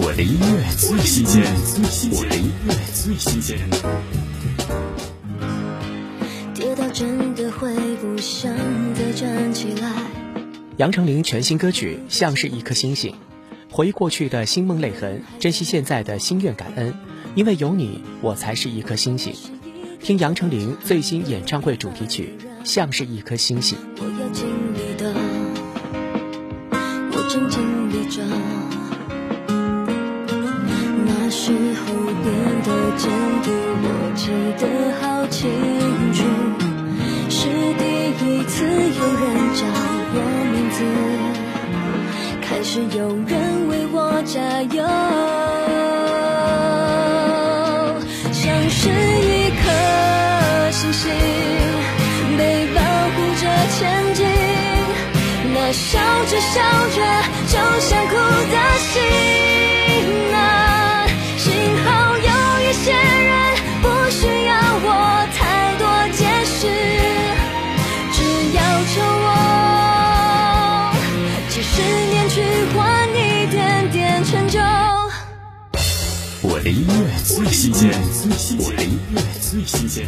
我的音乐最新鲜，我的音乐最新鲜。跌倒真的会不想再站起来。杨丞琳全新歌曲《像是一颗星星》，回忆过去的心梦泪痕，珍惜现在的心愿感恩，因为有你，我才是一颗星星。听杨丞琳最新演唱会主题曲《像是一颗星星》。我要尽力的，我正尽力着。后变得坚定，我记得好清楚。是第一次有人叫我名字，开始有人为我加油，像是一颗星星被保护着前进。那笑着笑着就想哭的去换一点点成就。我的音乐最新鲜，我的音乐最新鲜。